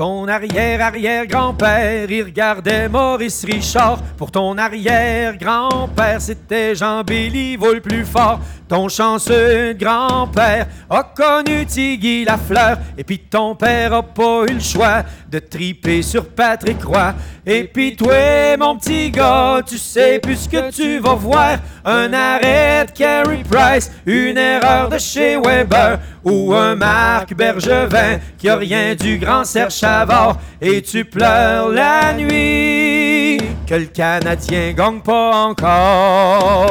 Ton arrière-arrière-grand-père, il regardait Maurice Richard. Pour ton arrière-grand-père, c'était Jean Béliveau le plus fort. Ton chanceux grand-père a connu Tiggy la fleur. Et puis ton père a pas eu le choix de triper sur Patrick Roy. Et puis toi, mon petit gars, tu sais plus ce que tu vas voir. Un arrêt de Carey Price, une erreur de chez Weber ou un Marc Bergevin qui a rien du grand Serge Et tu pleures la nuit que le Canadien gagne pas encore.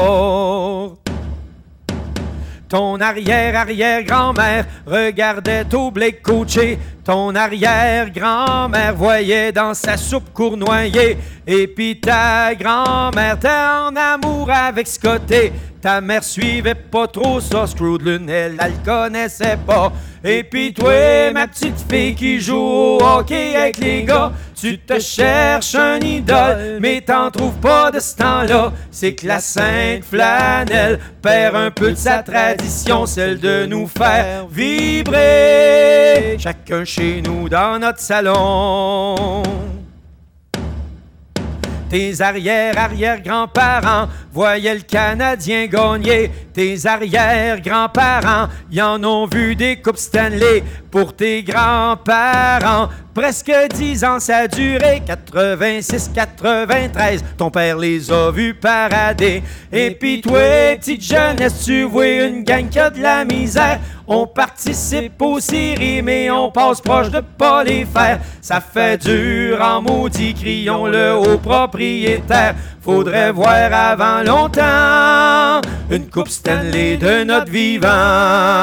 Ton arrière-arrière-grand-mère regardait au blé coaché. Ton arrière-grand-mère voyait dans sa soupe cournoyer. Et puis ta grand-mère t'es en amour avec Scotté. Ta mère suivait pas trop ça, Scrooge elle, elle le connaissait pas. Et puis toi, ma petite fille qui joue au hockey avec les gars, tu te cherches un idole, mais t'en trouves pas de ce temps-là. C'est que la sainte flanelle perd un peu de sa tradition, celle de nous faire vibrer, chacun chez nous dans notre salon. Tes arrière-arrière-grands-parents voyaient le Canadien gagner. Tes arrière-grands-parents y en ont vu des coupes Stanley. Pour tes grands-parents, presque dix ans ça a duré. 86-93, ton père les a vus parader. Et puis toi, petite jeunesse, tu vois une gang qui a de la misère. On participe aux séries, mais on passe proche de pas les faire. Ça fait dur en maudit, crions-le au propriétaire. Faudrait voir avant longtemps une coupe Stanley de notre vivant.